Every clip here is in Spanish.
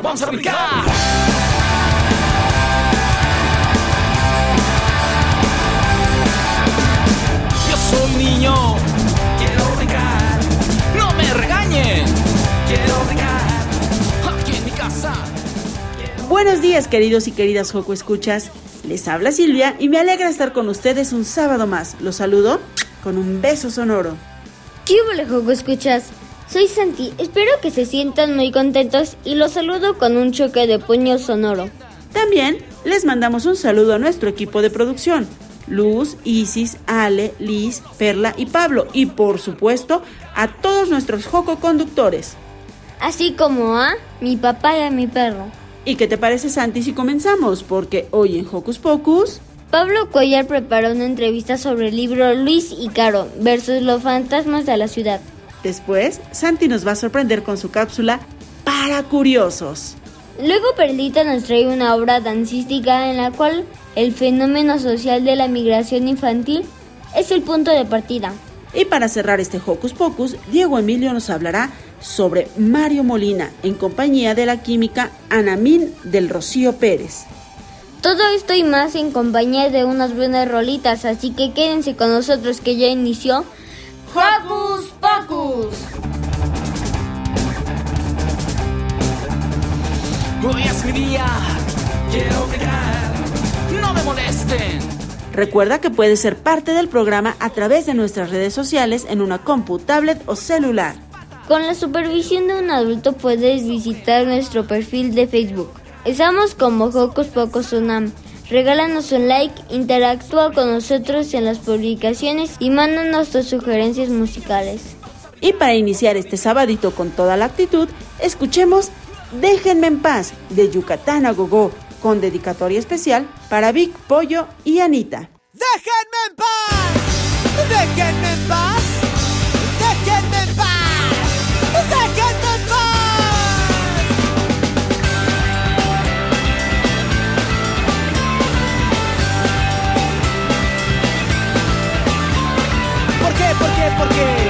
¡Vamos a brincar! ¡Vamos a brincar! Yo soy niño, quiero brincar. ¡No me regañen! Quiero brincar aquí en mi casa. Buenos días, queridos y queridas Joco Escuchas. Les habla Silvia y me alegra estar con ustedes un sábado más. Los saludo con un beso sonoro. ¿Qué hubo, Joco Escuchas? Soy Santi, espero que se sientan muy contentos y los saludo con un choque de puño sonoro. También les mandamos un saludo a nuestro equipo de producción. Luz, Isis, Ale, Liz, Perla y Pablo. Y por supuesto a todos nuestros Joco conductores. Así como a mi papá y a mi perro. ¿Y qué te parece Santi si comenzamos? Porque hoy en Hocus Pocus... Pablo Cuellar preparó una entrevista sobre el libro Luis y Caro versus los fantasmas de la ciudad. Después, Santi nos va a sorprender con su cápsula para curiosos. Luego Perlita nos trae una obra dancística en la cual el fenómeno social de la migración infantil es el punto de partida. Y para cerrar este Hocus Pocus, Diego Emilio nos hablará sobre Mario Molina en compañía de la química Anamín del Rocío Pérez. Todo esto y más en compañía de unas buenas rolitas, así que quédense con nosotros que ya inició ¡Hocus Pocus! Hoy es mi día, quiero brincar. No me molesten. Recuerda que puedes ser parte del programa a través de nuestras redes sociales en una compu, tablet o celular. Con la supervisión de un adulto puedes visitar nuestro perfil de Facebook. Estamos como Hocus Pocus Unam. Regálanos un like, interactúa con nosotros en las publicaciones y mándanos tus sugerencias musicales. Y para iniciar este sabadito con toda la actitud, escuchemos Déjenme en paz de Yucatán a Gogó, con dedicatoria especial para Vic, Pollo y Anita. ¡Déjenme en paz! ¡Déjenme en paz! ¡Déjenme en paz! Qué?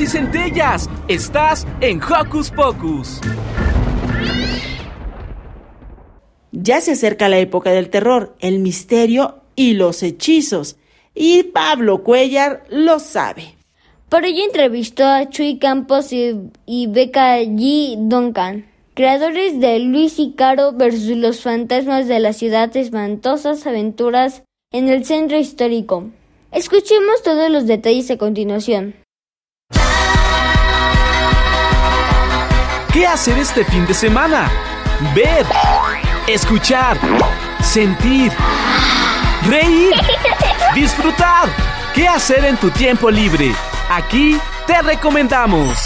Y centellas. Estás en Hocus Pocus. Ya se acerca la época del terror, el misterio y los hechizos. Y Pablo Cuellar lo sabe. Por ello entrevistó a Chuy Campos y, y Becca G. Duncan, creadores de Luis y Caro versus los fantasmas de la ciudad espantosas aventuras en el centro histórico. Escuchemos todos los detalles a continuación. ¿Qué hacer este fin de semana? Ver, escuchar, sentir, reír, disfrutar. ¿Qué hacer en tu tiempo libre? Aquí te recomendamos.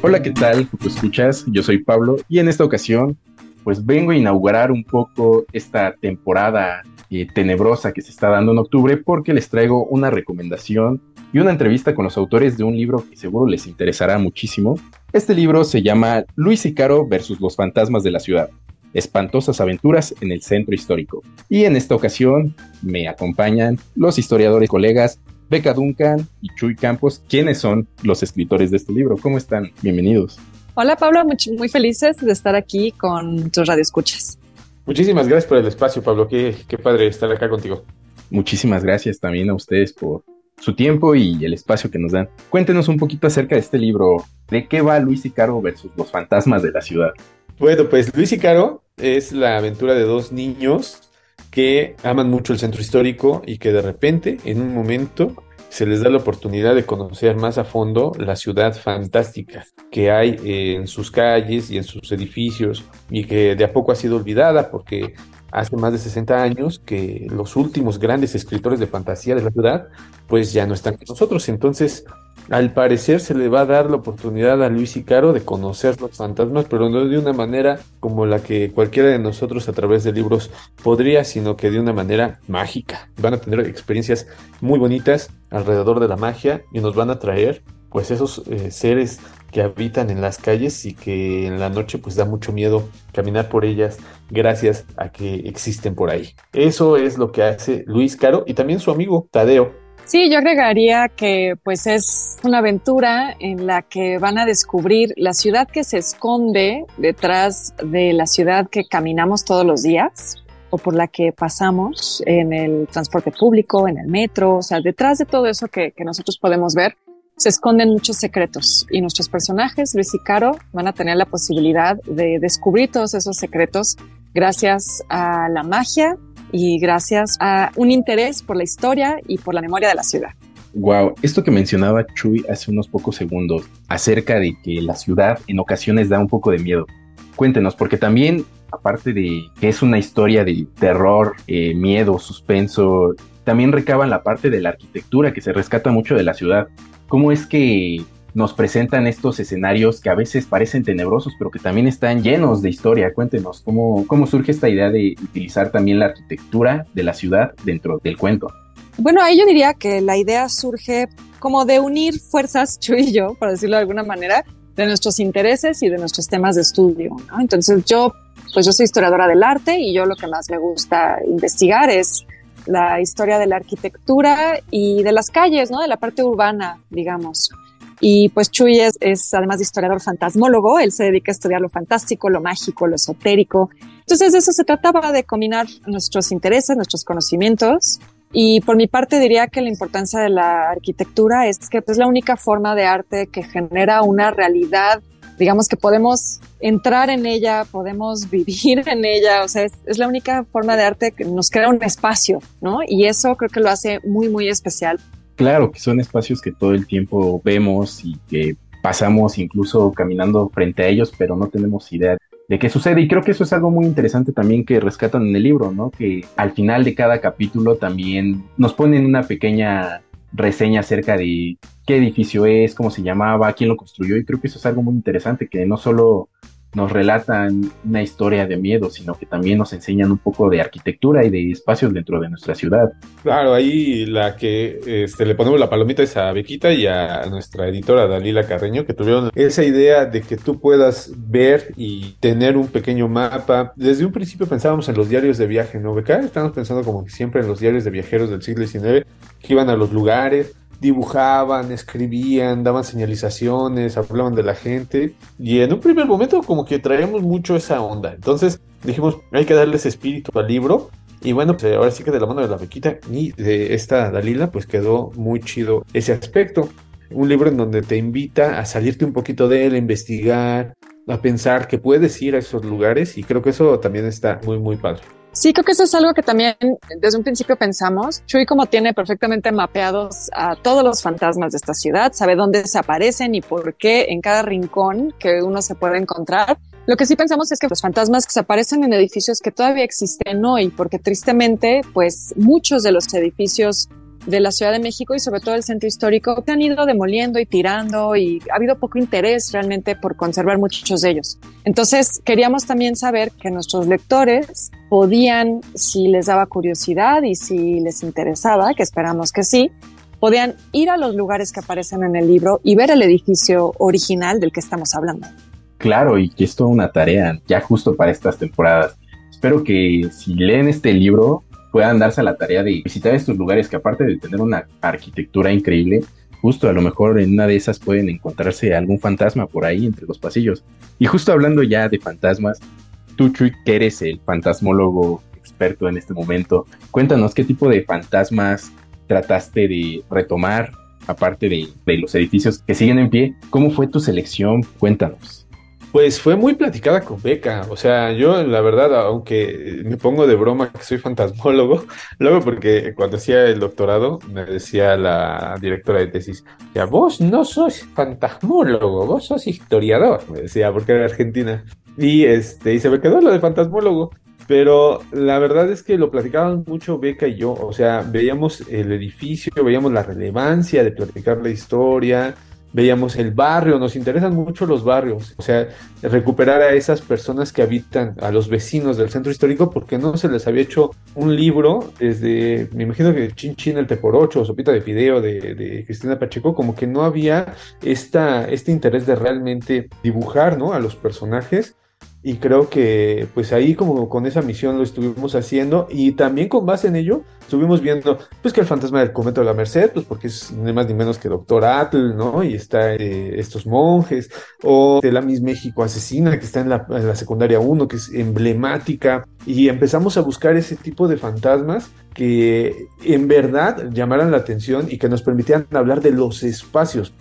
Hola, ¿qué tal? ¿Cómo escuchas? Yo soy Pablo y en esta ocasión pues vengo a inaugurar un poco esta temporada eh, tenebrosa que se está dando en octubre porque les traigo una recomendación y una entrevista con los autores de un libro que seguro les interesará muchísimo. Este libro se llama Luis y Caro versus los fantasmas de la ciudad. Espantosas aventuras en el centro histórico. Y en esta ocasión me acompañan los historiadores colegas Beca Duncan y Chuy Campos, quienes son los escritores de este libro. ¿Cómo están? Bienvenidos. Hola Pablo, muy, muy felices de estar aquí con tus radioescuchas. Muchísimas gracias por el espacio, Pablo. Qué, qué padre estar acá contigo. Muchísimas gracias también a ustedes por su tiempo y el espacio que nos dan. Cuéntenos un poquito acerca de este libro. ¿De qué va Luis y Caro versus los fantasmas de la ciudad? Bueno, pues Luis y Caro es la aventura de dos niños que aman mucho el centro histórico y que de repente, en un momento, se les da la oportunidad de conocer más a fondo la ciudad fantástica que hay en sus calles y en sus edificios y que de a poco ha sido olvidada porque hace más de 60 años que los últimos grandes escritores de fantasía de la ciudad pues ya no están con nosotros. Entonces, al parecer se le va a dar la oportunidad a Luis y Caro de conocer los fantasmas, pero no de una manera como la que cualquiera de nosotros a través de libros podría, sino que de una manera mágica. Van a tener experiencias muy bonitas alrededor de la magia y nos van a traer pues esos eh, seres que habitan en las calles y que en la noche pues da mucho miedo caminar por ellas gracias a que existen por ahí. Eso es lo que hace Luis Caro y también su amigo Tadeo. Sí, yo agregaría que pues es una aventura en la que van a descubrir la ciudad que se esconde detrás de la ciudad que caminamos todos los días o por la que pasamos en el transporte público, en el metro, o sea, detrás de todo eso que, nosotros podemos ver, se esconden muchos secretos y nuestros personajes, Luis y Caro, van a tener la posibilidad de descubrir todos esos secretos gracias a la magia y gracias a un interés por la historia y por la memoria de la ciudad. Wow, esto que mencionaba Chuy hace unos pocos segundos acerca de que la ciudad en ocasiones da un poco de miedo. Cuéntenos, porque también, aparte de que es una historia de terror, eh, miedo, suspenso, también recaban la parte de la arquitectura que se rescata mucho de la ciudad. ¿Cómo es que nos presentan estos escenarios que a veces parecen tenebrosos, pero que también están llenos de historia. Cuéntenos cómo, cómo surge esta idea de utilizar también la arquitectura de la ciudad dentro del cuento. Bueno, ahí yo diría que la idea surge como de unir fuerzas, tú y yo, por decirlo de alguna manera, de nuestros intereses y de nuestros temas de estudio. ¿no? Entonces yo, pues yo soy historiadora del arte y yo lo que más me gusta investigar es la historia de la arquitectura y de las calles, ¿no? De la parte urbana, digamos. Y pues Chuy es, además de historiador fantasmólogo, él se dedica a estudiar lo fantástico, lo mágico, lo esotérico. Entonces de eso se trataba de combinar nuestros intereses, nuestros conocimientos. Y por mi parte diría que la importancia de la arquitectura es que es la única forma de arte que genera una realidad, digamos que podemos entrar en ella, podemos vivir en ella, o sea, es, la única forma de arte que nos crea un espacio, ¿no? Y eso creo que lo hace muy, muy especial claro que son espacios que todo el tiempo vemos y que pasamos incluso caminando frente a ellos, pero no tenemos idea de qué sucede. Y creo que eso es algo muy interesante también que rescatan en el libro, ¿no? Que al final de cada capítulo también nos ponen una pequeña reseña acerca de qué edificio es, cómo se llamaba, quién lo construyó. Y creo que eso es algo muy interesante, que no solo nos relatan una historia de miedo, sino que también nos enseñan un poco de arquitectura y de espacios dentro de nuestra ciudad. Claro, ahí la que este, le ponemos la palomita es a Bequita y a nuestra editora Dalila Carreño, que tuvieron esa idea de que tú puedas ver y tener un pequeño mapa. Desde un principio pensábamos en los diarios de viaje, ¿no, Beca? Estamos pensando como siempre en los diarios de viajeros del siglo XIX, que iban a los lugares, dibujaban, escribían, daban señalizaciones, hablaban de la gente. Y en un primer momento como que traíamos mucho esa onda. Entonces dijimos, hay que darles espíritu al libro. Y bueno, pues ahora sí que de la mano de la bequita y de esta Dalila, pues quedó muy chido ese aspecto. Un libro en donde te invita a salirte un poquito de él, a investigar, a pensar que puedes ir a esos lugares y creo que eso también está muy, muy padre. Sí, creo que eso es algo que también desde un principio pensamos. Chuy como tiene perfectamente mapeados a todos los fantasmas de esta ciudad, sabe dónde se aparecen y por qué en cada rincón que uno se puede encontrar. Lo que sí pensamos es que los fantasmas que se aparecen en edificios que todavía existen hoy, porque tristemente, pues muchos de los edificios de la Ciudad de México y sobre todo el centro histórico se han ido demoliendo y tirando y ha habido poco interés realmente por conservar muchos de ellos. Entonces queríamos también saber que nuestros lectores podían, si les daba curiosidad y si les interesaba, que esperamos que sí, podían ir a los lugares que aparecen en el libro y ver el edificio original del que estamos hablando. Claro, y que es toda una tarea ya justo para estas temporadas. Espero que si leen este libro puedan darse a la tarea de visitar estos lugares que aparte de tener una arquitectura increíble, justo a lo mejor en una de esas pueden encontrarse algún fantasma por ahí entre los pasillos. Y justo hablando ya de fantasmas, tú Chuy, que eres el fantasmólogo experto en este momento, cuéntanos qué tipo de fantasmas trataste de retomar, aparte de, de los edificios que siguen en pie. ¿Cómo fue tu selección? Cuéntanos. Pues fue muy platicada con Beca, o sea, yo la verdad, aunque me pongo de broma que soy fantasmólogo, luego porque cuando hacía el doctorado me decía la directora de tesis, ya vos no sos fantasmólogo, vos sos historiador, me decía, porque era argentina. Y este, y se me quedó lo de fantasmólogo. Pero la verdad es que lo platicaban mucho Beca y yo, o sea, veíamos el edificio, veíamos la relevancia de platicar la historia, veíamos el barrio, nos interesan mucho los barrios, o sea, recuperar a esas personas que habitan, a los vecinos del centro histórico, porque no se les había hecho un libro desde, me imagino que Chin Chin el Teporocho Sopita de Fideo de, de, Cristina Pacheco, como que no había esta, este interés de realmente dibujar, ¿no? A los personajes y creo que pues ahí como con esa misión lo estuvimos haciendo y también con base en ello estuvimos viendo pues que el fantasma del cometa de la Merced pues porque es ni más ni menos que Doctor Atle, ¿no? Y está eh, estos monjes o de la Miss México asesina que está en la, en la secundaria 1 que es emblemática y empezamos a buscar ese tipo de fantasmas que en verdad llamaran la atención y que nos permitieran hablar de los espacios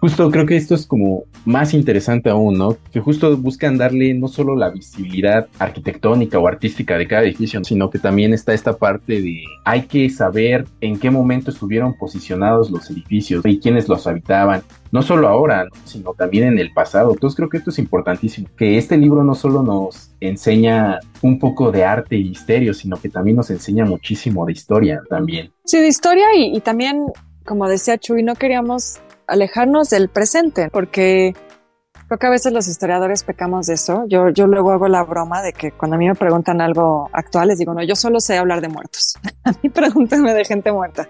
Justo creo que esto es como más interesante aún, ¿no? Que justo buscan darle no solo la visibilidad arquitectónica o artística de cada edificio, sino que también está esta parte de hay que saber en qué momento estuvieron posicionados los edificios y quiénes los habitaban, no solo ahora, sino también en el pasado. Entonces creo que esto es importantísimo, que este libro no solo nos enseña un poco de arte y misterio, sino que también nos enseña muchísimo de historia también. Sí, de historia y, y también, como decía Chuy, no queríamos alejarnos del presente, porque creo que a veces los historiadores pecamos de eso. Yo, yo luego hago la broma de que cuando a mí me preguntan algo actual, les digo, no, yo solo sé hablar de muertos. A mí pregúntenme de gente muerta.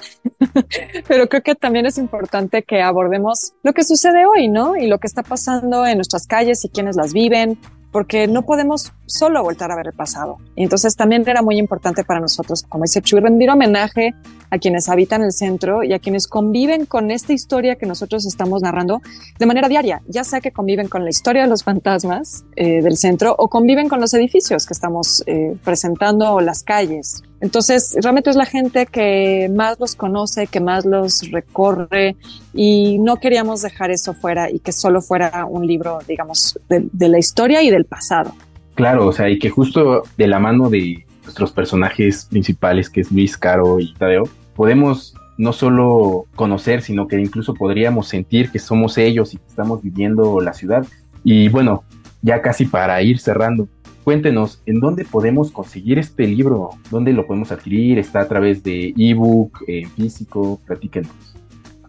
Pero creo que también es importante que abordemos lo que sucede hoy, ¿no? Y lo que está pasando en nuestras calles y quienes las viven, porque no podemos solo voltar a ver el pasado. Y entonces también era muy importante para nosotros, como dice Chuy, rendir homenaje a quienes habitan el centro y a quienes conviven con esta historia que nosotros estamos narrando de manera diaria, ya sea que conviven con la historia de los fantasmas eh, del centro o conviven con los edificios que estamos eh, presentando o las calles. Entonces, realmente es la gente que más los conoce, que más los recorre y no queríamos dejar eso fuera y que solo fuera un libro, digamos, de, de la historia y del pasado. Claro, o sea, y que justo de la mano de nuestros personajes principales, que es Luis, Caro y Tadeo, podemos no solo conocer, sino que incluso podríamos sentir que somos ellos y que estamos viviendo la ciudad. Y bueno, ya casi para ir cerrando, cuéntenos, ¿en dónde podemos conseguir este libro? ¿Dónde lo podemos adquirir? ¿Está a través de ebook, físico? Platíquenos.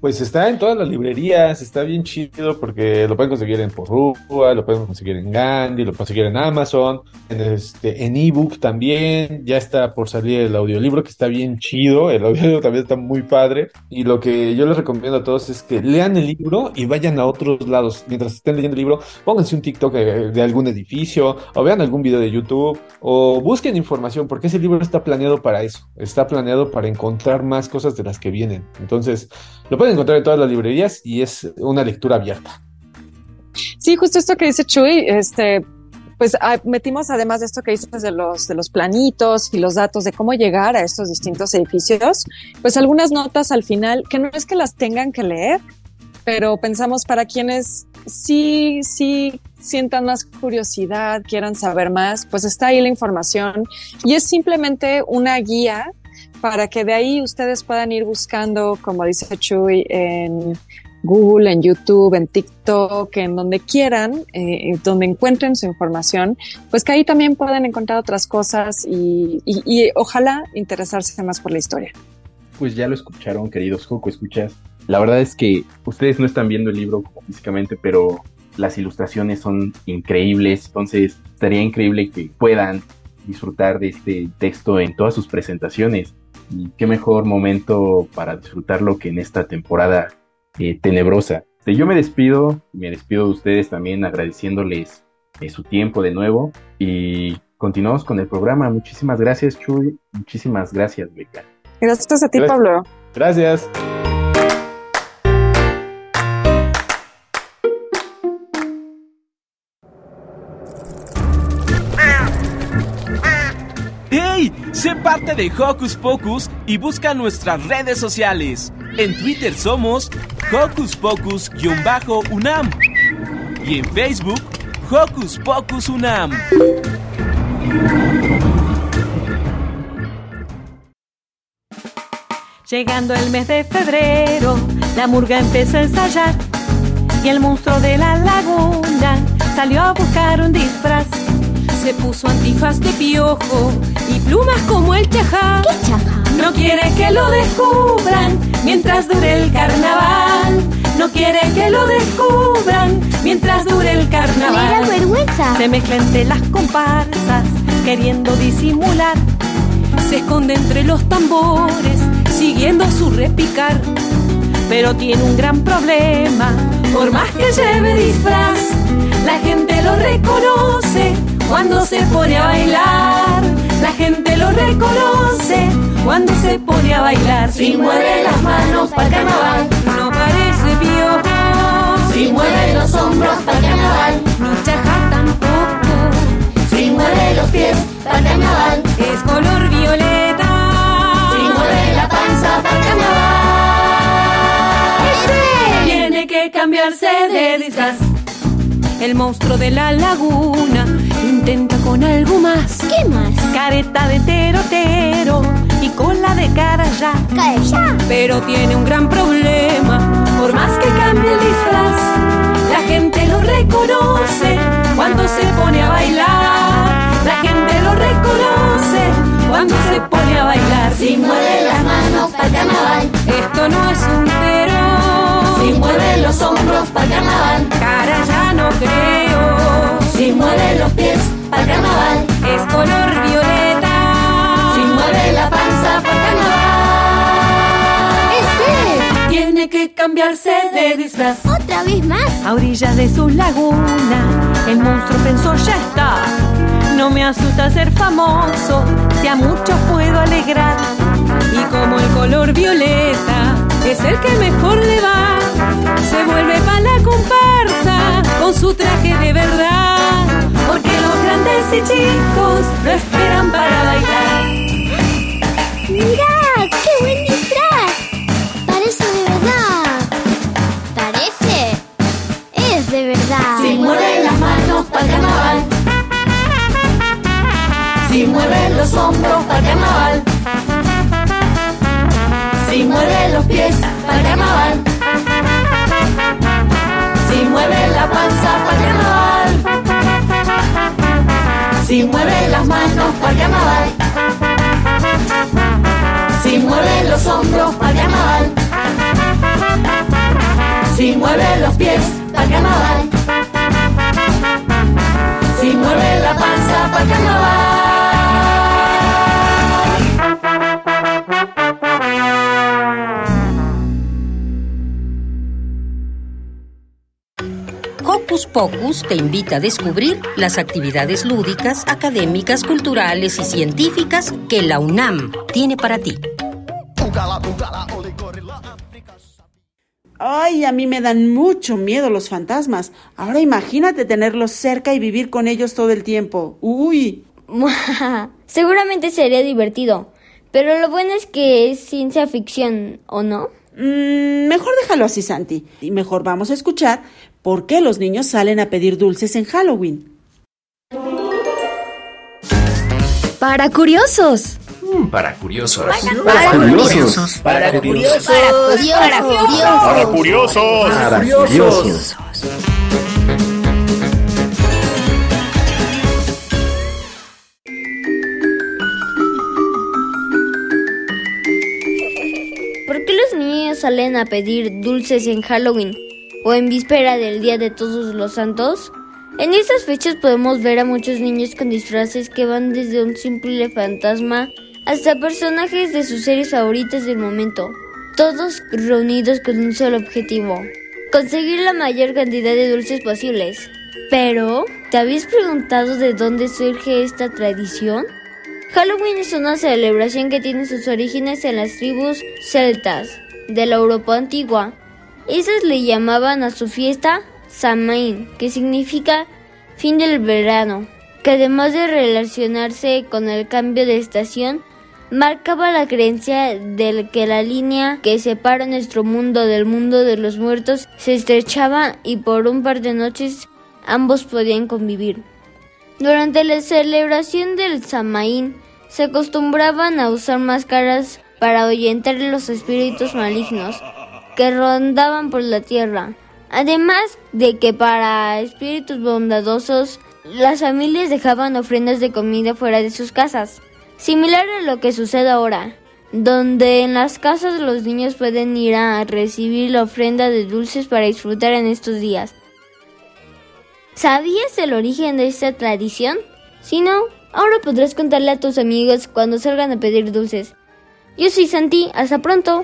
Pues está en todas las librerías, está bien chido porque lo pueden conseguir en Porrúa, lo pueden conseguir en Gandhi, lo pueden conseguir en Amazon, en este, en ebook también, ya está por salir el audiolibro que está bien chido, el audiolibro también está muy padre. Y lo que yo les recomiendo a todos es que lean el libro y vayan a otros lados, mientras estén leyendo el libro, pónganse un TikTok de, de algún edificio o vean algún video de YouTube o busquen información porque ese libro está planeado para eso, está planeado para encontrar más cosas de las que vienen, entonces lo pueden encontrar en todas las librerías y es una lectura abierta. Sí, justo esto que dice Chuy, este, pues ah, metimos además de esto que dices de los, de los planitos y los datos de cómo llegar a estos distintos edificios, pues algunas notas al final, que no es que las tengan que leer, pero pensamos para quienes sí, sí sientan más curiosidad, quieran saber más, pues está ahí la información y es simplemente una guía para que de ahí ustedes puedan ir buscando, como dice Chuy, en Google, en YouTube, en TikTok, en donde quieran, eh, donde encuentren su información, pues que ahí también puedan encontrar otras cosas y, y, y, ojalá interesarse más por la historia. Pues ya lo escucharon, queridos Joco, escuchas. La verdad es que ustedes no están viendo el libro físicamente, pero las ilustraciones son increíbles, entonces estaría increíble que puedan disfrutar de este texto en todas sus presentaciones. Y qué mejor momento para disfrutarlo que en esta temporada eh, tenebrosa. Yo me despido, me despido de ustedes también agradeciéndoles eh, su tiempo de nuevo y continuamos con el programa. Muchísimas gracias, Chuy. Muchísimas gracias, Beca. Gracias a ti, Gracias. Pablo. Gracias. Parte de Hocus Pocus y busca nuestras redes sociales. En Twitter somos Hocus Pocus-UNAM y en Facebook Hocus Pocus UNAM. Llegando el mes de febrero, la murga empezó a ensayar y el monstruo de la laguna salió a buscar un disfraz. Se puso antifaz de piojo y plumas como el chajá. No quiere que lo descubran mientras dure el carnaval. No quiere que lo descubran mientras dure el carnaval. vergüenza. Se mezcla entre las comparsas, queriendo disimular. Se esconde entre los tambores, siguiendo su repicar. Pero tiene un gran problema, por más que lleve disfraz, la gente lo reconoce cuando se pone a bailar. La gente lo reconoce cuando se pone a bailar. Si mueve las manos pa'l carnaval, no parece piojo. si mueve los hombros pa'l carnaval, ni chaja El monstruo de la laguna intenta con algo más. ¿Qué más? Careta de terotero y cola de cara ya. Pero tiene un gran problema. Por más que cambie el disfraz, la gente lo reconoce cuando se pone a bailar. La gente lo reconoce cuando se pone a bailar. Si mueve las manos pa'l carnaval, Esto no es un pero. Si mueve los hombros pa'l carnaval, Cara ya no creo. si mueve los pies pa'l carnaval, Es color violeta. si mueve la panza pa'l carnaval. ¡Ese! Tiene que cambiarse de disfraz. ¿Otra vez más? A orillas de su laguna, el monstruo pensó ya está. No me asusta ser famoso, si a muchos puedo alegrar. Y como el color violeta es el que mejor le va, se vuelve para la comparsa con su traje de verdad. Porque los grandes y chicos lo esperan para bailar. ¡Mirá! ¡Qué buen disfraz! Parece de verdad. ¿Parece? Es de verdad. Si mueve las manos pa'l carnaval, si mueve los hombros pa'l carnaval, si mueve los pies pa'l carnaval, si mueve la panza pa'l carnaval, si mueve las manos pa'l carnaval, Pocus te invita a descubrir las actividades lúdicas, académicas, culturales y científicas que la UNAM tiene para ti. Ay, a mí me dan mucho miedo los fantasmas. Ahora imagínate tenerlos cerca y vivir con ellos todo el tiempo. Uy. Seguramente sería divertido. Pero lo bueno es que es ciencia ficción, ¿o no? Mm, mejor déjalo así, Santi. Y mejor vamos a escuchar por qué los niños salen a pedir dulces en Halloween. Para curiosos. Para curiosos. Para curiosos. Para curiosos. Para curiosos. Para curiosos. Para curiosos. ¿Por qué los niños salen a pedir dulces en Halloween o en víspera del Día de Todos los Santos? En estas fechas podemos ver a muchos niños con disfraces que van desde un simple fantasma hasta personajes de sus series favoritas del momento, todos reunidos con un solo objetivo, conseguir la mayor cantidad de dulces posibles. Pero, ¿te habías preguntado de dónde surge esta tradición? Halloween es una celebración que tiene sus orígenes en las tribus celtas de la Europa antigua. Esas le llamaban a su fiesta Samain, que significa fin del verano, que además de relacionarse con el cambio de estación, marcaba la creencia de que la línea que separa nuestro mundo del mundo de los muertos se estrechaba y por un par de noches ambos podían convivir. Durante la celebración del Samaín se acostumbraban a usar máscaras para ahuyentar los espíritus malignos que rondaban por la tierra. Además de que para espíritus bondadosos las familias dejaban ofrendas de comida fuera de sus casas, similar a lo que sucede ahora, donde en las casas los niños pueden ir a recibir la ofrenda de dulces para disfrutar en estos días. ¿Sabías el origen de esta tradición? Si no, ahora podrás contarle a tus amigos cuando salgan a pedir dulces. Yo soy Santi, hasta pronto.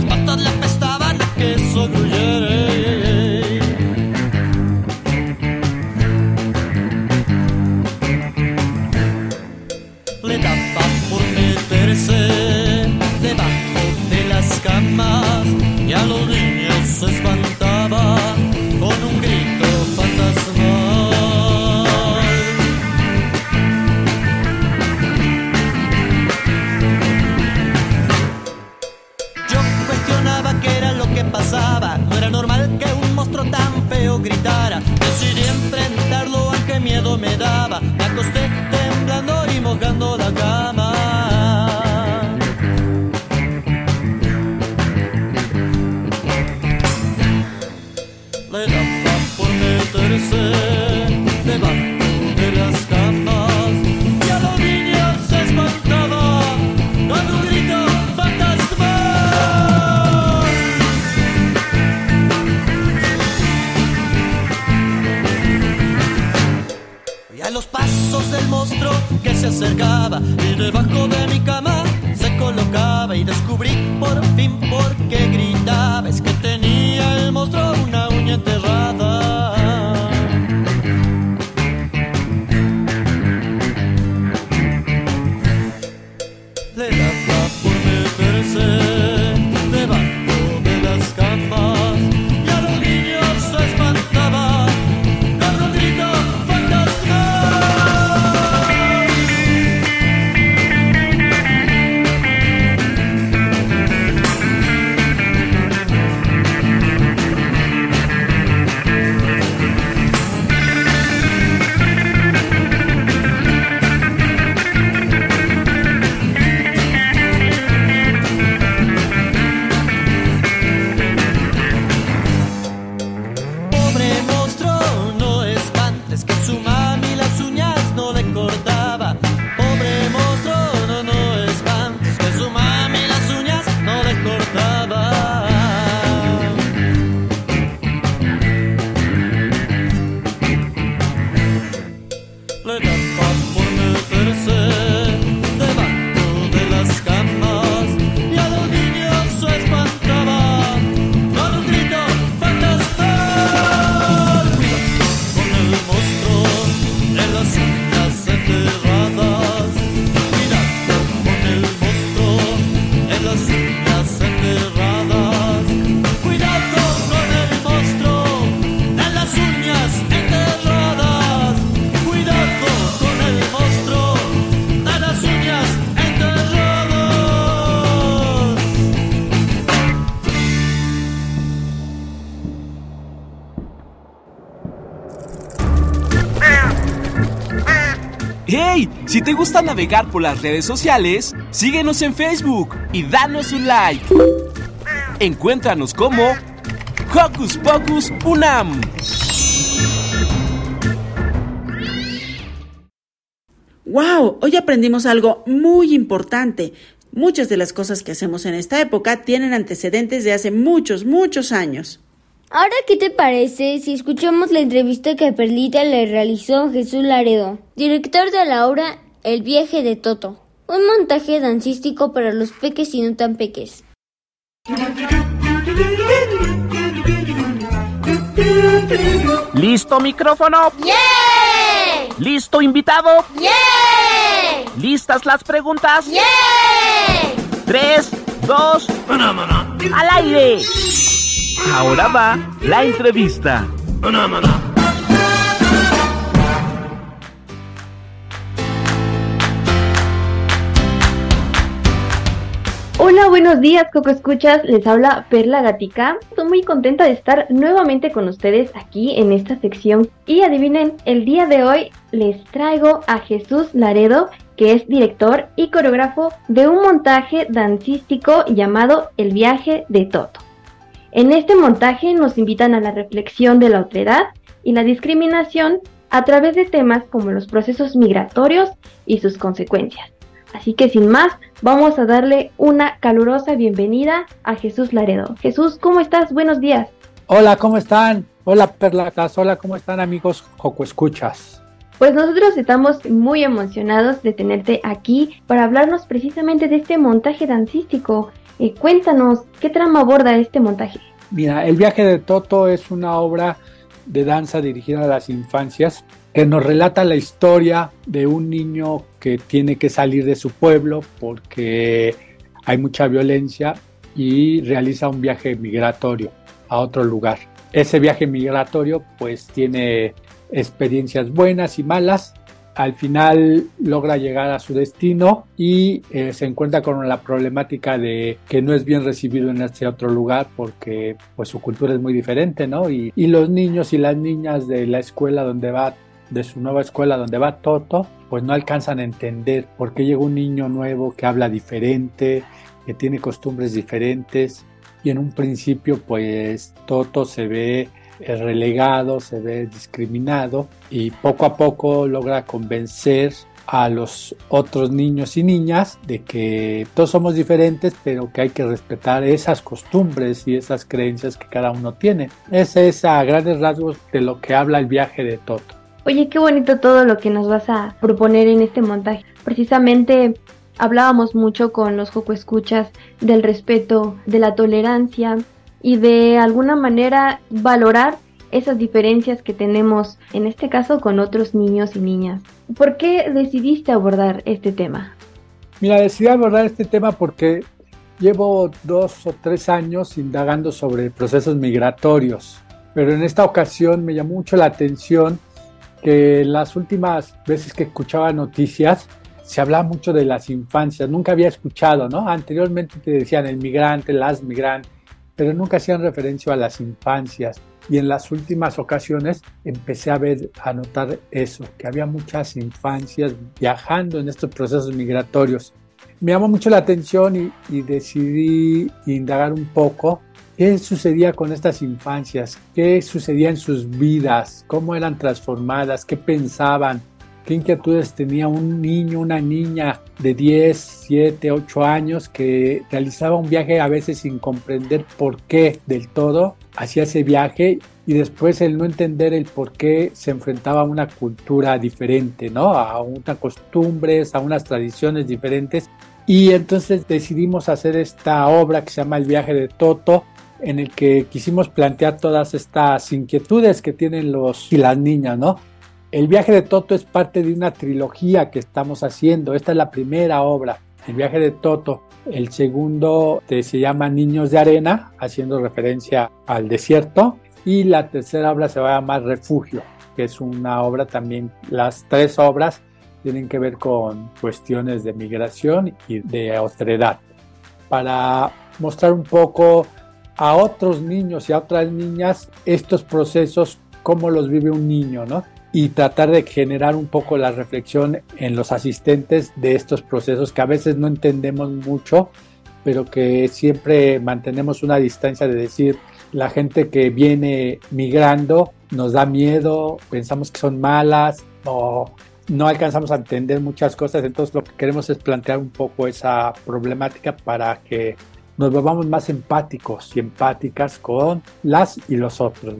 Las patas le apestaban Si te gusta navegar por las redes sociales, síguenos en Facebook y danos un like. Encuéntranos como Hocus Pocus Unam. ¡Wow! Hoy aprendimos algo muy importante. Muchas de las cosas que hacemos en esta época tienen antecedentes de hace muchos, muchos años. Ahora, ¿qué te parece si escuchamos la entrevista que Perlita le realizó a Jesús Laredo, director de la obra El viaje de Toto? Un montaje dancístico para los peques y no tan peques. ¿Listo micrófono? ¡Yeah! ¿Listo invitado? ¡Yeah! ¿Listas las preguntas? ¡Yeah! Tres, dos, al aire. Ahora va la entrevista. Hola, buenos días, Coco Escuchas. Les habla Perla Gatica. Estoy muy contenta de estar nuevamente con ustedes aquí en esta sección. Y adivinen, el día de hoy les traigo a Jesús Laredo, que es director y coreógrafo de un montaje dancístico llamado El viaje de Toto. En este montaje nos invitan a la reflexión de la otredad y la discriminación a través de temas como los procesos migratorios y sus consecuencias. Así que sin más, vamos a darle una calurosa bienvenida a Jesús Laredo. Jesús, ¿cómo estás? Buenos días. Hola, ¿cómo están? Hola, Perlatas. Hola, ¿cómo están, amigos Joco Escuchas? Pues nosotros estamos muy emocionados de tenerte aquí para hablarnos precisamente de este montaje dancístico. Eh, cuéntanos, ¿qué trama aborda este montaje? Mira, El viaje de Toto es una obra de danza dirigida a las infancias que nos relata la historia de un niño que tiene que salir de su pueblo porque hay mucha violencia y realiza un viaje migratorio a otro lugar. Ese viaje migratorio pues tiene experiencias buenas y malas. Al final logra llegar a su destino y eh, se encuentra con la problemática de que no es bien recibido en este otro lugar porque pues su cultura es muy diferente, ¿no? Y, y los niños y las niñas de la escuela donde va de su nueva escuela donde va Toto, pues no alcanzan a entender por qué llega un niño nuevo que habla diferente, que tiene costumbres diferentes y en un principio pues Toto se ve relegado, se ve discriminado y poco a poco logra convencer a los otros niños y niñas de que todos somos diferentes, pero que hay que respetar esas costumbres y esas creencias que cada uno tiene. Ese es a grandes rasgos de lo que habla el viaje de Toto. Oye, qué bonito todo lo que nos vas a proponer en este montaje. Precisamente hablábamos mucho con los Joco Escuchas del respeto, de la tolerancia y de alguna manera valorar esas diferencias que tenemos, en este caso con otros niños y niñas. ¿Por qué decidiste abordar este tema? Mira, decidí abordar este tema porque llevo dos o tres años indagando sobre procesos migratorios, pero en esta ocasión me llamó mucho la atención que las últimas veces que escuchaba noticias se hablaba mucho de las infancias, nunca había escuchado, ¿no? Anteriormente te decían el migrante, las migrantes, pero nunca hacían referencia a las infancias. Y en las últimas ocasiones empecé a ver, a notar eso, que había muchas infancias viajando en estos procesos migratorios. Me llamó mucho la atención y, y decidí indagar un poco qué sucedía con estas infancias, qué sucedía en sus vidas, cómo eran transformadas, qué pensaban, qué inquietudes tenía un niño, una niña de 10, 7, 8 años que realizaba un viaje a veces sin comprender por qué del todo hacía ese viaje y después el no entender el por qué se enfrentaba a una cultura diferente, ¿no? A unas costumbres, a unas tradiciones diferentes. Y entonces decidimos hacer esta obra que se llama El viaje de Toto, en el que quisimos plantear todas estas inquietudes que tienen los y las niñas, ¿no? El viaje de Toto es parte de una trilogía que estamos haciendo. Esta es la primera obra, El viaje de Toto. El segundo se llama Niños de Arena, haciendo referencia al desierto. Y la tercera obra se va a llamar Refugio, que es una obra también, las tres obras tienen que ver con cuestiones de migración y de otredad. Para mostrar un poco a otros niños y a otras niñas estos procesos, cómo los vive un niño, ¿no? Y tratar de generar un poco la reflexión en los asistentes de estos procesos que a veces no entendemos mucho, pero que siempre mantenemos una distancia de decir, la gente que viene migrando nos da miedo, pensamos que son malas o no alcanzamos a entender muchas cosas, entonces lo que queremos es plantear un poco esa problemática para que nos volvamos más empáticos y empáticas con las y los otros.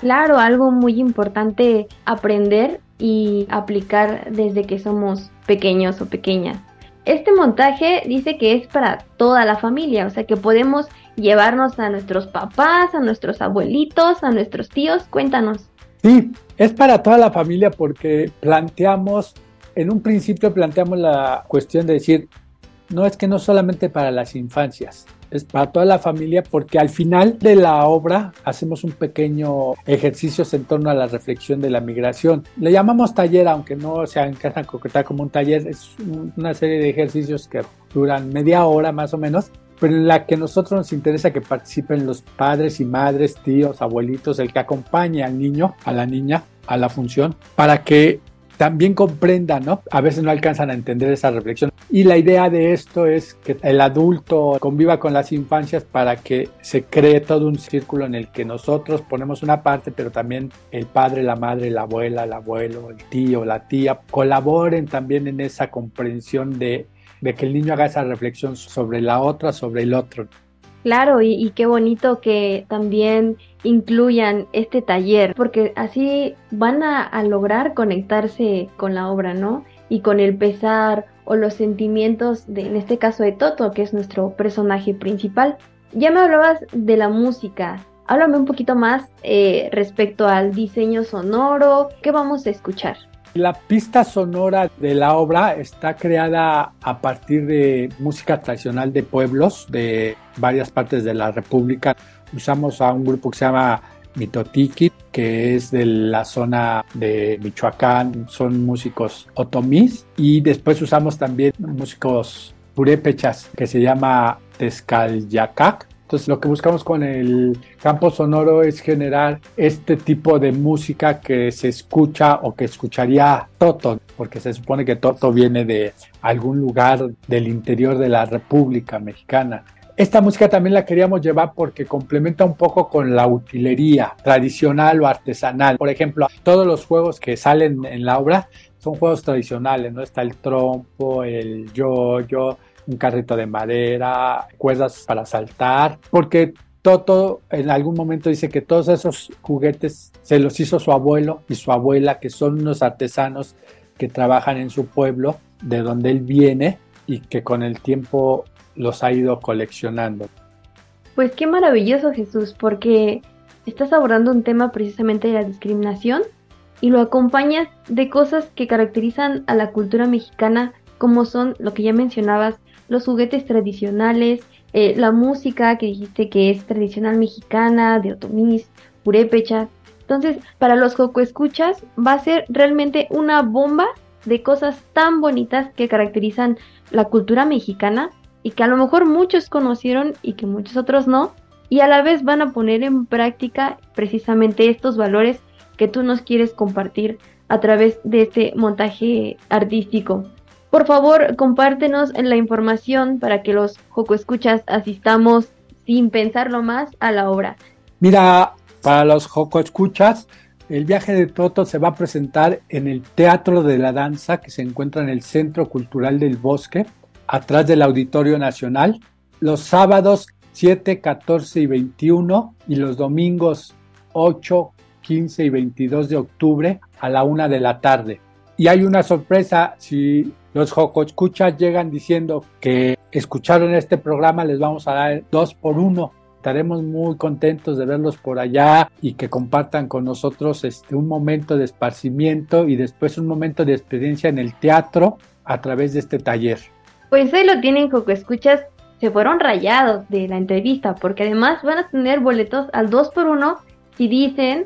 Claro, algo muy importante aprender y aplicar desde que somos pequeños o pequeñas. Este montaje dice que es para toda la familia, o sea que podemos llevarnos a nuestros papás, a nuestros abuelitos, a nuestros tíos. Cuéntanos. Sí, es para toda la familia porque planteamos, en un principio planteamos la cuestión de decir, no es que no solamente para las infancias, es para toda la familia porque al final de la obra hacemos un pequeño ejercicio en torno a la reflexión de la migración. Le llamamos taller, aunque no se encaja concretar como un taller, es una serie de ejercicios que duran media hora más o menos, pero en la que nosotros nos interesa que participen los padres y madres, tíos, abuelitos, el que acompañe al niño, a la niña, a la función, para que también comprendan, ¿no? A veces no alcanzan a entender esa reflexión. Y la idea de esto es que el adulto conviva con las infancias para que se cree todo un círculo en el que nosotros ponemos una parte, pero también el padre, la madre, la abuela, el abuelo, el tío, la tía, colaboren también en esa comprensión de, que el niño haga esa reflexión sobre la otra, sobre el otro. Claro, y, qué bonito que también incluyan este taller, porque así van a, a, lograr conectarse con la obra, ¿no? Y con el pesar o los sentimientos, de, en este caso de Toto, que es nuestro personaje principal. Ya me hablabas de la música. Háblame un poquito más eh, respecto al diseño sonoro. ¿Qué vamos a escuchar? La pista sonora de la obra está creada a partir de música tradicional de pueblos de varias partes de la República. Usamos a un grupo que se llama Mitotiki, que es de la zona de Michoacán, son músicos otomís, y después usamos también músicos purépechas que se llama Tezcalyacac, entonces lo que buscamos con el campo sonoro es generar este tipo de música que se escucha o que escucharía Toto, porque se supone que Toto viene de algún lugar del interior de la República Mexicana. Esta música también la queríamos llevar porque complementa un poco con la utilería tradicional o artesanal. Por ejemplo, todos los juegos que salen en la obra son juegos tradicionales, ¿no? Está el trompo, el yo-yo, un carrito de madera, cuerdas para saltar, porque Toto en algún momento dice que todos esos juguetes se los hizo su abuelo y su abuela, que son unos artesanos que trabajan en su pueblo, de donde él viene, y que con el tiempo los ha ido coleccionando. Pues qué maravilloso Jesús, porque estás abordando un tema precisamente de la discriminación y lo acompañas de cosas que caracterizan a la cultura mexicana, como son lo que ya mencionabas, los juguetes tradicionales, eh, la música que dijiste que es tradicional mexicana, de otomís, purépecha. Entonces, para los Joco Escuchas va a ser realmente una bomba de cosas tan bonitas que caracterizan la cultura mexicana y que a lo mejor muchos conocieron y que muchos otros no, y a la vez van a poner en práctica precisamente estos valores que tú nos quieres compartir a través de este montaje artístico. Por favor, compártenos la información para que los Joco Escuchas asistamos sin pensarlo más a la obra. Mira, para los Joco Escuchas, el viaje de Toto se va a presentar en el Teatro de la Danza que se encuentra en el Centro Cultural del Bosque, atrás del Auditorio Nacional, los sábados 7, 14 y 21 y los domingos 8, 15 y 22 de octubre a la una de la tarde. Y hay una sorpresa, si los Joco Escuchas llegan diciendo que escucharon este programa, les vamos a dar dos por uno. Estaremos muy contentos de verlos por allá y que compartan con nosotros este, un momento de esparcimiento y después un momento de experiencia en el teatro a través de este taller. Pues ahí lo tienen, Joco Escuchas. Se fueron rayados de la entrevista porque además van a tener boletos al 2 por 1 si dicen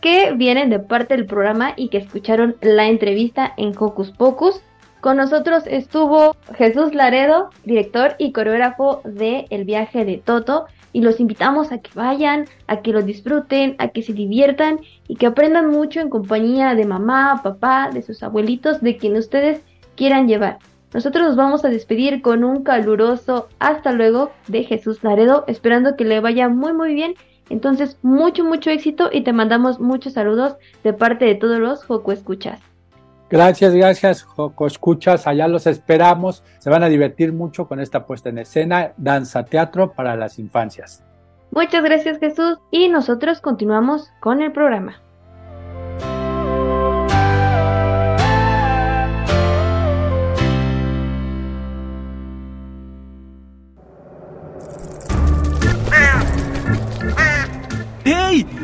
que vienen de parte del programa y que escucharon la entrevista en Hocus Pocus Con nosotros estuvo Jesús Laredo, director y coreógrafo de El viaje de Toto, y los invitamos a que vayan, a que lo disfruten, a que se diviertan y que aprendan mucho en compañía de mamá, papá, de sus abuelitos, de quien ustedes quieran llevar. Nosotros nos vamos a despedir con un caluroso hasta luego de Jesús Laredo, esperando que le vaya muy muy bien. Entonces, mucho, mucho éxito y te mandamos muchos saludos de parte de todos los Joco Escuchas. Gracias, gracias, Joco Escuchas. Allá los esperamos. Se van a divertir mucho con esta puesta en escena, danza teatro para las infancias. Muchas gracias, Jesús. Y nosotros continuamos con el programa.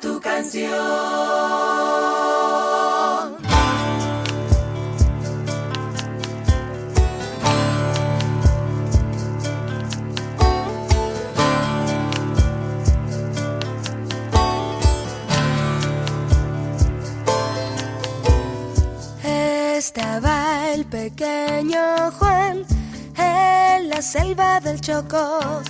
Tu canción. Estaba el pequeño Juan en la selva del Chocó.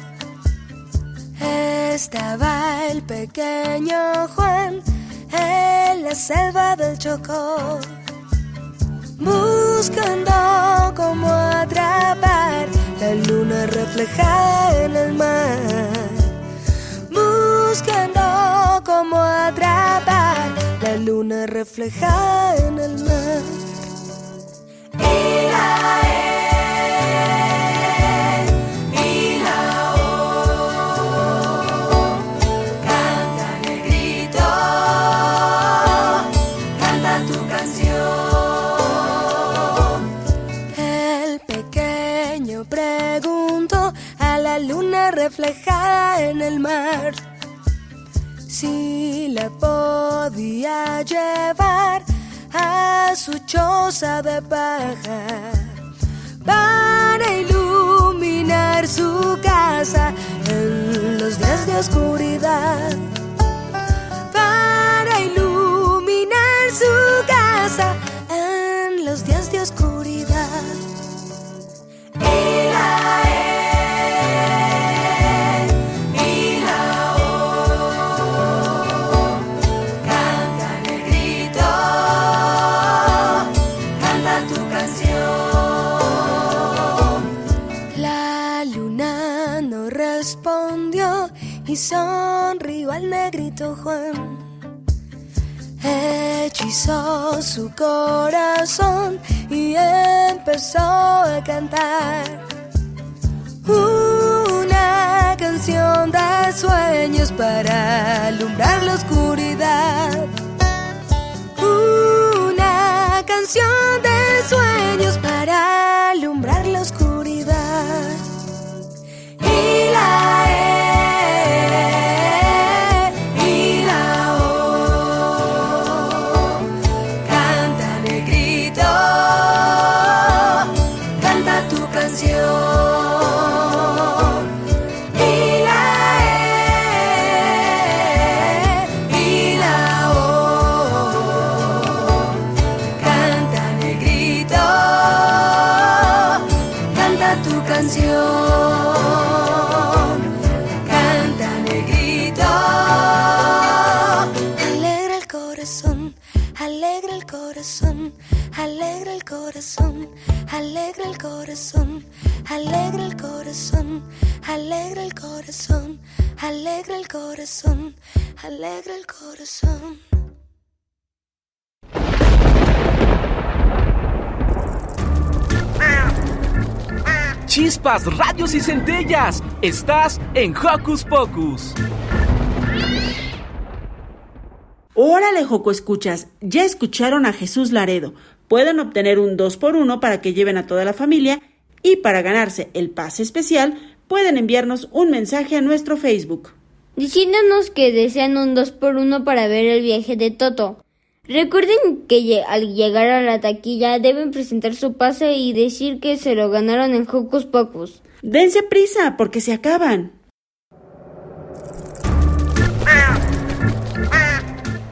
Estaba el pequeño Juan en la selva del Chocó. Buscando cómo atrapar la luna reflejada en el mar. Buscando cómo atrapar la luna reflejada en el mar. Y la luna reflejada en el mar si la podía llevar a su choza de paja para iluminar su casa en los días de oscuridad. Para iluminar su casa en los días de oscuridad. Y sonrió al negrito Juan. Hechizó su corazón y empezó a cantar una canción de sueños para alumbrar la oscuridad. Una canción de sueños para alumbrar la oscuridad. Corazón, alegra el corazón, alegra el corazón, alegra el corazón, alegra el corazón. Chispas, rayos y centellas. Estás en Hocus Pocus. Órale, Joco Escuchas, ya escucharon a Jesús Laredo. Pueden obtener un 2 por 1 para que lleven a toda la familia Y para ganarse el pase especial, pueden enviarnos un mensaje a nuestro Facebook. Diciéndonos que desean un 2x1 para ver el viaje de Toto. Recuerden que al llegar a la taquilla deben presentar su pase y decir que se lo ganaron en Hocus Pocus. Dense prisa porque se acaban.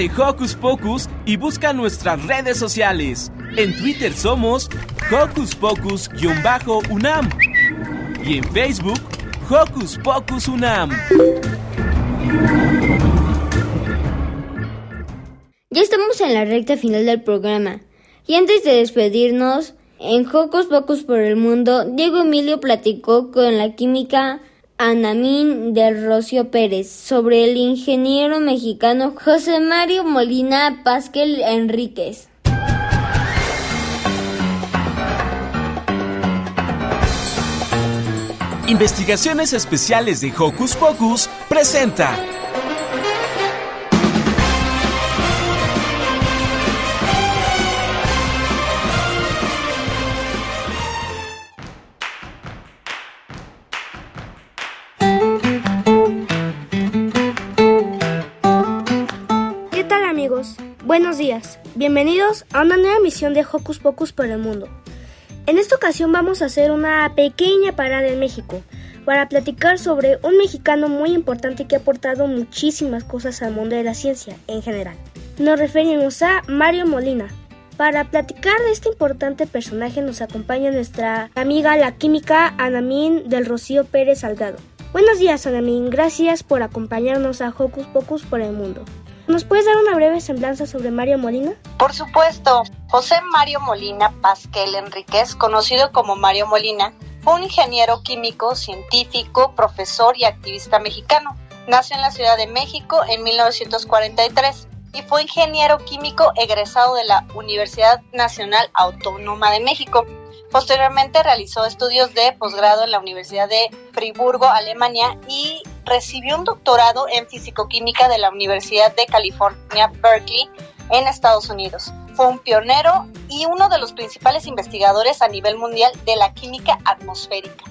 De Hocus Pocus y busca nuestras redes sociales. En Twitter somos Hocus Pocus-UNAM y en Facebook Hocus Pocus UNAM. Ya estamos en la recta final del programa. Y antes de despedirnos, en Hocus Pocus por el Mundo, Diego Emilio platicó con la química Anamín del Rocio Pérez sobre el ingeniero mexicano José Mario Molina Pasquel Enríquez. Investigaciones Especiales de Hocus Pocus presenta días, bienvenidos a una nueva emisión de Hocus Pocus por el Mundo. En esta ocasión vamos a hacer una pequeña parada en México para platicar sobre un mexicano muy importante que ha aportado muchísimas cosas al mundo de la ciencia en general. Nos referimos a Mario Molina. Para platicar de este importante personaje nos acompaña nuestra amiga la química Anamín del Rocío Pérez Salgado. Buenos días Anamín, gracias por acompañarnos a Hocus Pocus por el Mundo. ¿Nos puedes dar una breve semblanza sobre Mario Molina? Por supuesto, José Mario Molina Pasquel Enríquez, conocido como Mario Molina, fue un ingeniero químico, científico, profesor y activista mexicano. Nació en la Ciudad de México en 1943 y fue ingeniero químico egresado de la Universidad Nacional Autónoma de México. Posteriormente realizó estudios de posgrado en la Universidad de Friburgo, Alemania, y recibió un doctorado en fisicoquímica de la Universidad de California, Berkeley, en Estados Unidos. Fue un pionero y uno de los principales investigadores a nivel mundial de la química atmosférica.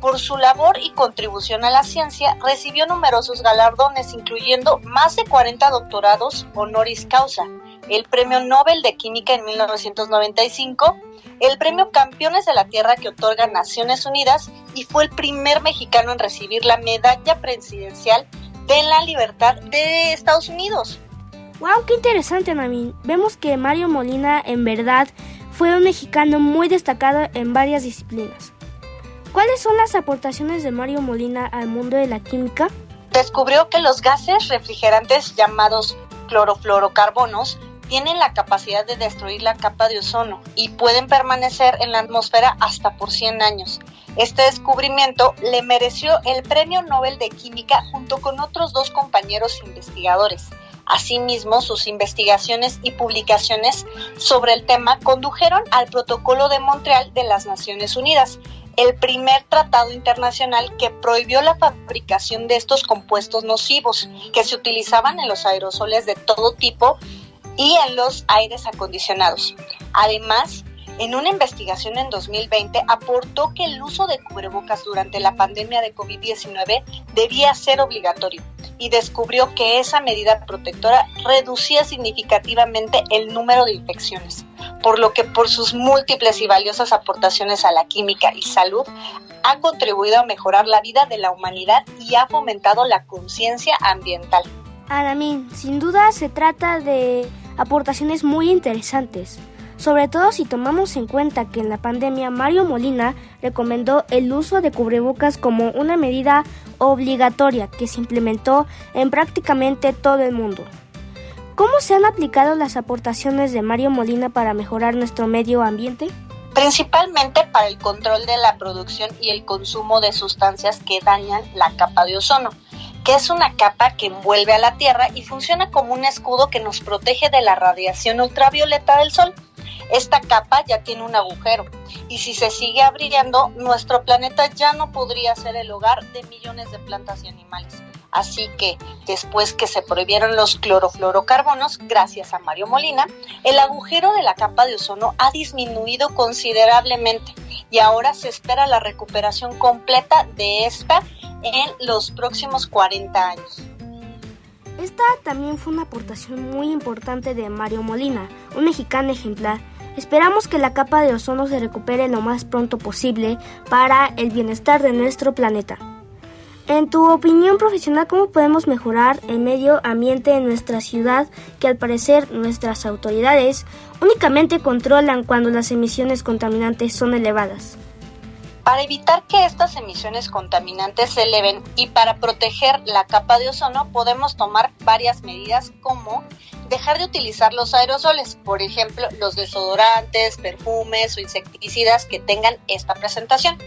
Por su labor y contribución a la ciencia, recibió numerosos galardones, incluyendo más de 40 doctorados honoris causa, el Premio Nobel de Química en 1995, el Premio Campeones de la Tierra que otorga Naciones Unidas y fue el primer mexicano en recibir la Medalla Presidencial de la Libertad de Estados Unidos. ¡Wow! ¡Qué interesante, Namin! Vemos que Mario Molina en verdad fue un mexicano muy destacado en varias disciplinas. ¿Cuáles son las aportaciones de Mario Molina al mundo de la química? Descubrió que los gases refrigerantes llamados clorofluorocarbonos tienen la capacidad de destruir la capa de ozono y pueden permanecer en la atmósfera hasta por 100 años. Este descubrimiento le mereció el Premio Nobel de Química junto con otros dos compañeros investigadores. Asimismo, sus investigaciones y publicaciones sobre el tema condujeron al Protocolo de Montreal de las Naciones Unidas, el primer tratado internacional que prohibió la fabricación de estos compuestos nocivos que se utilizaban en los aerosoles de todo tipo y en los aires acondicionados. Además, en una investigación en 2020 aportó que el uso de cubrebocas durante la pandemia de COVID-19 debía ser obligatorio y descubrió que esa medida protectora reducía significativamente el número de infecciones, por lo que por sus múltiples y valiosas aportaciones a la química y salud ha contribuido a mejorar la vida de la humanidad y ha fomentado la conciencia ambiental. Adamín, sin duda se trata de aportaciones muy interesantes, sobre todo si tomamos en cuenta que en la pandemia Mario Molina recomendó el uso de cubrebocas como una medida obligatoria que se implementó en prácticamente todo el mundo. ¿Cómo se han aplicado las aportaciones de Mario Molina para mejorar nuestro medio ambiente? Principalmente para el control de la producción y el consumo de sustancias que dañan la capa de ozono que es una capa que envuelve a la Tierra y funciona como un escudo que nos protege de la radiación ultravioleta del Sol. Esta capa ya tiene un agujero y si se sigue abriendo, nuestro planeta ya no podría ser el hogar de millones de plantas y animales. Así que después que se prohibieron los clorofluorocarbonos, gracias a Mario Molina, el agujero de la capa de ozono ha disminuido considerablemente y ahora se espera la recuperación completa de esta en los próximos 40 años. Esta también fue una aportación muy importante de Mario Molina, un mexicano ejemplar. Esperamos que la capa de ozono se recupere lo más pronto posible para el bienestar de nuestro planeta. En tu opinión profesional, ¿cómo podemos mejorar el medio ambiente en nuestra ciudad que al parecer nuestras autoridades únicamente controlan cuando las emisiones contaminantes son elevadas? Para evitar que estas emisiones contaminantes se eleven y para proteger la capa de ozono podemos tomar varias medidas como dejar de utilizar los aerosoles, por ejemplo, los desodorantes, perfumes o insecticidas que tengan esta presentación.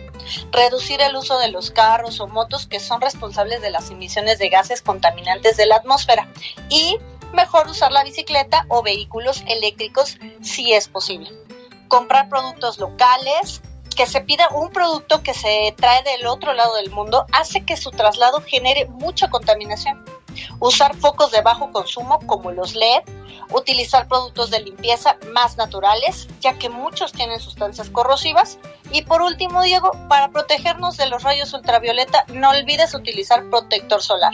Reducir el uso de los carros o motos que son responsables de las emisiones de gases contaminantes de la atmósfera. Y mejor usar la bicicleta o vehículos eléctricos si es posible. Comprar productos locales, que se pida un producto que se trae del otro lado del mundo hace que su traslado genere mucha contaminación. Usar focos de bajo consumo como los LED, utilizar productos de limpieza más naturales, ya que muchos tienen sustancias corrosivas. Y por último, Diego, para protegernos de los rayos ultravioleta, no olvides utilizar protector solar.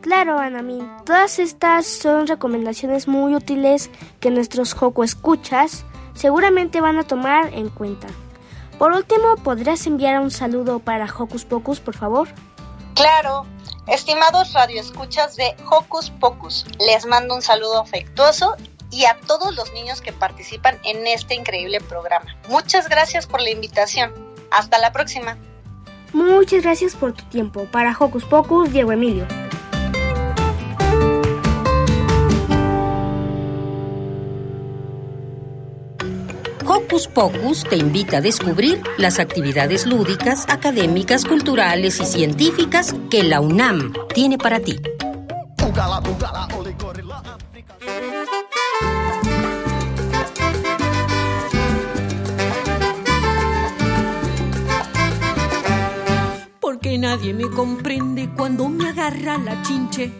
Claro, Anamin. Todas estas son recomendaciones muy útiles que nuestros Joco escuchas seguramente van a tomar en cuenta. Por último, ¿podrías enviar un saludo para Hocus Pocus, por favor? Claro, estimados radioescuchas de Hocus Pocus, les mando un saludo afectuoso y a todos los niños que participan en este increíble programa. Muchas gracias por la invitación. Hasta la próxima. Muchas gracias por tu tiempo. Para Hocus Pocus, Diego Emilio. Hocus Pocus te invita a descubrir las actividades lúdicas, académicas, culturales y científicas que la UNAM tiene para ti. Porque nadie me comprende cuando me agarra la chinche.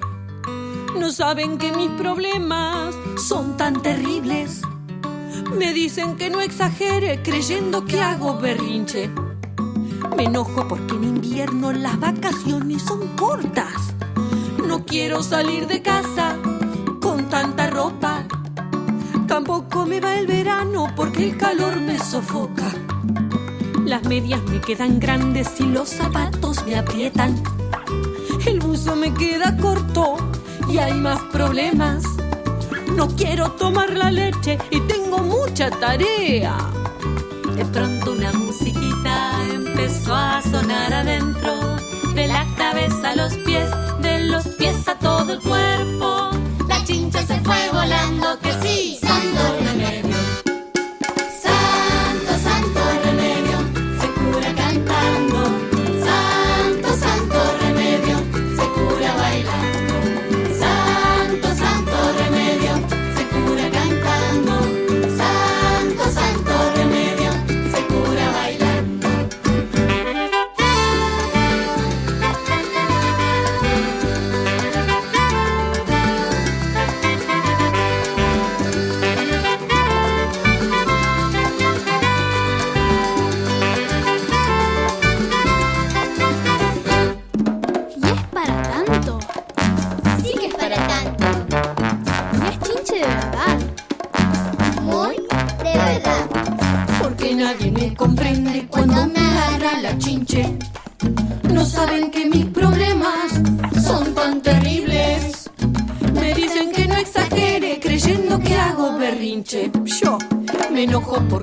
No saben que mis problemas son tan terribles. Me dicen que no exagere creyendo que hago berrinche. Me enojo porque en invierno las vacaciones son cortas. No quiero salir de casa con tanta ropa. Tampoco me va el verano porque el calor me sofoca. Las medias me quedan grandes y los zapatos me aprietan. El buzo me queda corto y hay más problemas. No quiero tomar la leche y tengo mucha tarea. De pronto una musiquita empezó a sonar adentro, de la cabeza a los pies, de los pies a todo el cuerpo. La chincha se fue volando, que sí, santo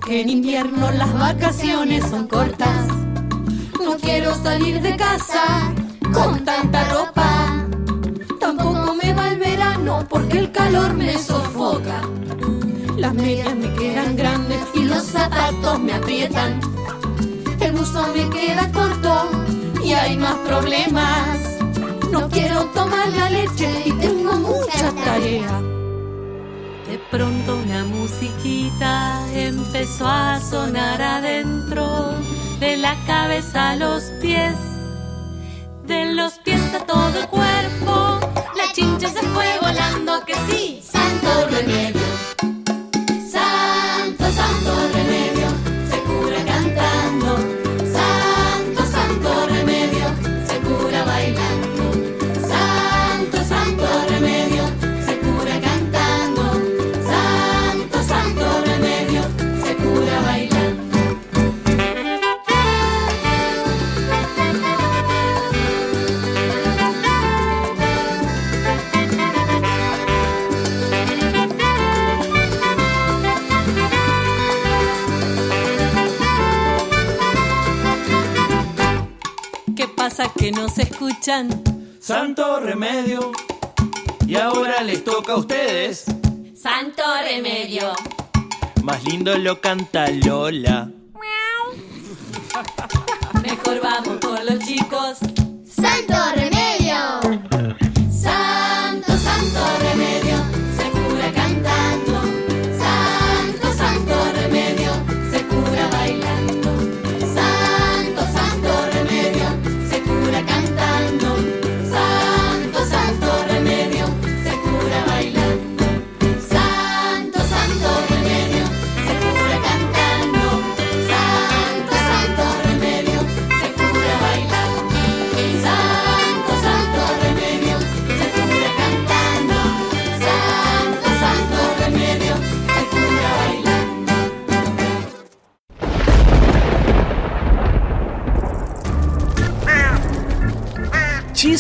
en invierno las vacaciones son cortas. No quiero salir de casa con tanta ropa. Tampoco me va el verano porque el calor me sofoca. Las medias me quedan grandes y los zapatos me aprietan. El buzo me queda corto y hay más problemas. No quiero tomar la leche y tengo mucha tarea. Musiquita empezó a sonar adentro, de la cabeza a los pies, Santo remedio. Más lindo lo canta Lola. Mejor vamos con los chicos.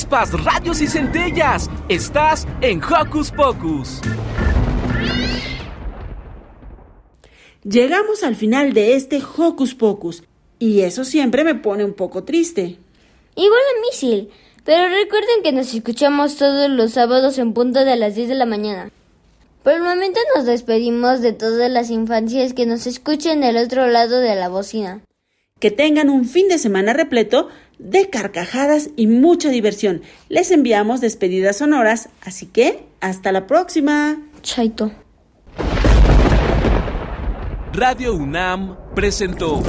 Chispas, radios y centellas. Estás en Hocus Pocus. Llegamos al final de este Hocus Pocus y eso siempre me pone un poco triste. Igual a Misil, pero recuerden que nos escuchamos todos los sábados en punto de las 10 de la mañana. Por el momento nos despedimos de todas las infancias que nos escuchen del otro lado de la bocina. Que tengan un fin de semana repleto de carcajadas y mucha diversión. Les enviamos despedidas sonoras, así que hasta la próxima. Chaito. Radio UNAM presentó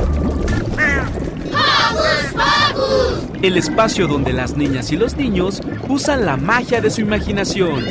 el espacio donde las niñas y los niños usan la magia de su imaginación.